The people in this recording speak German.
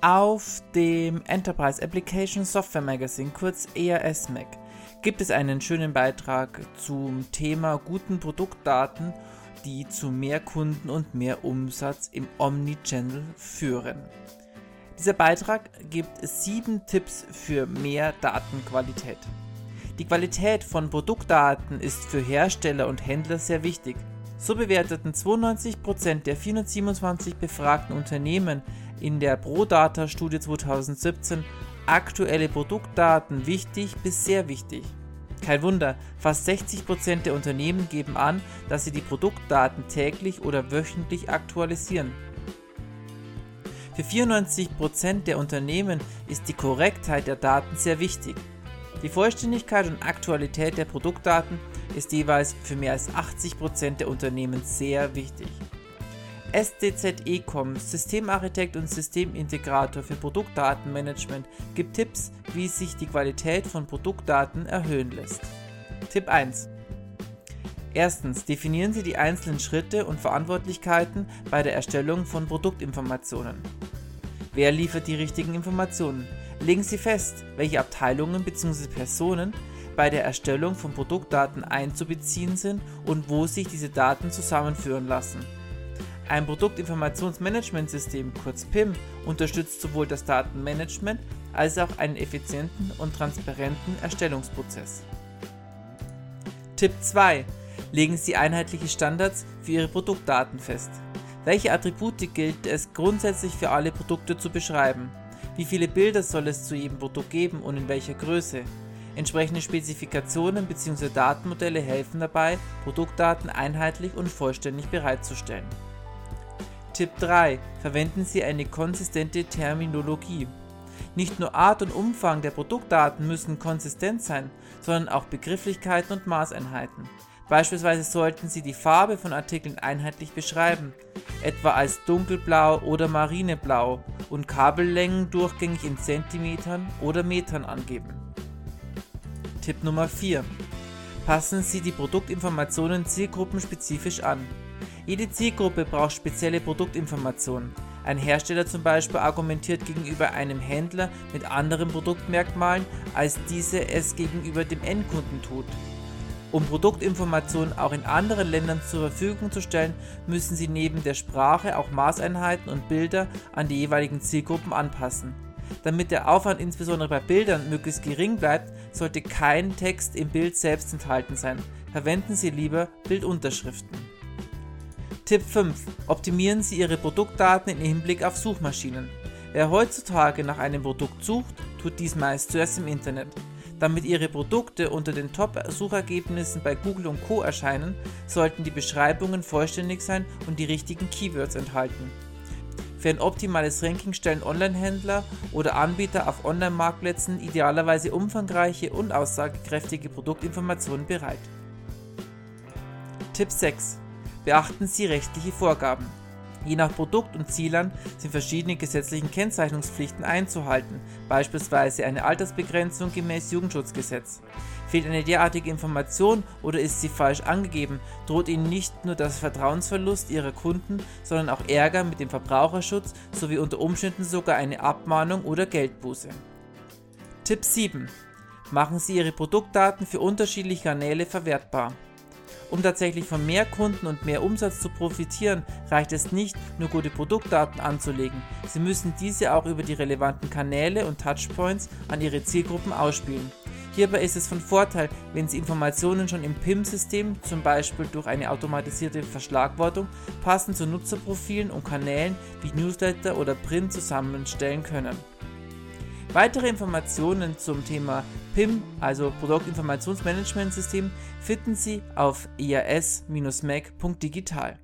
Auf dem Enterprise Application Software Magazine, kurz ERS-Mac, gibt es einen schönen Beitrag zum Thema guten Produktdaten, die zu mehr Kunden und mehr Umsatz im Omnichannel führen. Dieser Beitrag gibt sieben Tipps für mehr Datenqualität. Die Qualität von Produktdaten ist für Hersteller und Händler sehr wichtig. So bewerteten 92% der 427 befragten Unternehmen in der ProData-Studie 2017 aktuelle Produktdaten wichtig bis sehr wichtig. Kein Wunder, fast 60% der Unternehmen geben an, dass sie die Produktdaten täglich oder wöchentlich aktualisieren. Für 94% der Unternehmen ist die Korrektheit der Daten sehr wichtig. Die Vollständigkeit und Aktualität der Produktdaten ist jeweils für mehr als 80% der Unternehmen sehr wichtig. SDZ Ecom, Systemarchitekt und Systemintegrator für Produktdatenmanagement, gibt Tipps, wie sich die Qualität von Produktdaten erhöhen lässt. Tipp 1. Erstens definieren Sie die einzelnen Schritte und Verantwortlichkeiten bei der Erstellung von Produktinformationen. Wer liefert die richtigen Informationen? Legen Sie fest, welche Abteilungen bzw. Personen bei der Erstellung von Produktdaten einzubeziehen sind und wo sich diese Daten zusammenführen lassen. Ein Produktinformationsmanagementsystem, kurz PIM, unterstützt sowohl das Datenmanagement als auch einen effizienten und transparenten Erstellungsprozess. Tipp 2 legen Sie einheitliche Standards für Ihre Produktdaten fest. Welche Attribute gilt es grundsätzlich für alle Produkte zu beschreiben? Wie viele Bilder soll es zu jedem Produkt geben und in welcher Größe? Entsprechende Spezifikationen bzw. Datenmodelle helfen dabei, Produktdaten einheitlich und vollständig bereitzustellen. Tipp 3. Verwenden Sie eine konsistente Terminologie. Nicht nur Art und Umfang der Produktdaten müssen konsistent sein, sondern auch Begrifflichkeiten und Maßeinheiten. Beispielsweise sollten Sie die Farbe von Artikeln einheitlich beschreiben, etwa als dunkelblau oder marineblau und Kabellängen durchgängig in Zentimetern oder Metern angeben. Tipp Nummer 4. Passen Sie die Produktinformationen zielgruppenspezifisch an. Jede Zielgruppe braucht spezielle Produktinformationen. Ein Hersteller zum Beispiel argumentiert gegenüber einem Händler mit anderen Produktmerkmalen, als diese es gegenüber dem Endkunden tut. Um Produktinformationen auch in anderen Ländern zur Verfügung zu stellen, müssen sie neben der Sprache auch Maßeinheiten und Bilder an die jeweiligen Zielgruppen anpassen. Damit der Aufwand insbesondere bei Bildern möglichst gering bleibt, sollte kein Text im Bild selbst enthalten sein. Verwenden Sie lieber Bildunterschriften. Tipp 5. Optimieren Sie Ihre Produktdaten im Hinblick auf Suchmaschinen. Wer heutzutage nach einem Produkt sucht, tut dies meist zuerst im Internet. Damit Ihre Produkte unter den Top-Suchergebnissen bei Google und Co. erscheinen, sollten die Beschreibungen vollständig sein und die richtigen Keywords enthalten. Für ein optimales Ranking stellen Online-Händler oder Anbieter auf Online-Marktplätzen idealerweise umfangreiche und aussagekräftige Produktinformationen bereit. Tipp 6. Beachten Sie rechtliche Vorgaben. Je nach Produkt und Zielern sind verschiedene gesetzliche Kennzeichnungspflichten einzuhalten, beispielsweise eine Altersbegrenzung gemäß Jugendschutzgesetz. Fehlt eine derartige Information oder ist sie falsch angegeben, droht Ihnen nicht nur das Vertrauensverlust Ihrer Kunden, sondern auch Ärger mit dem Verbraucherschutz sowie unter Umständen sogar eine Abmahnung oder Geldbuße. Tipp 7. Machen Sie Ihre Produktdaten für unterschiedliche Kanäle verwertbar. Um tatsächlich von mehr Kunden und mehr Umsatz zu profitieren, reicht es nicht, nur gute Produktdaten anzulegen. Sie müssen diese auch über die relevanten Kanäle und Touchpoints an Ihre Zielgruppen ausspielen. Hierbei ist es von Vorteil, wenn Sie Informationen schon im PIM-System, zum Beispiel durch eine automatisierte Verschlagwortung, passend zu Nutzerprofilen und Kanälen wie Newsletter oder Print zusammenstellen können. Weitere Informationen zum Thema PIM, also Produktinformationsmanagementsystem, finden Sie auf ias-mac.digital.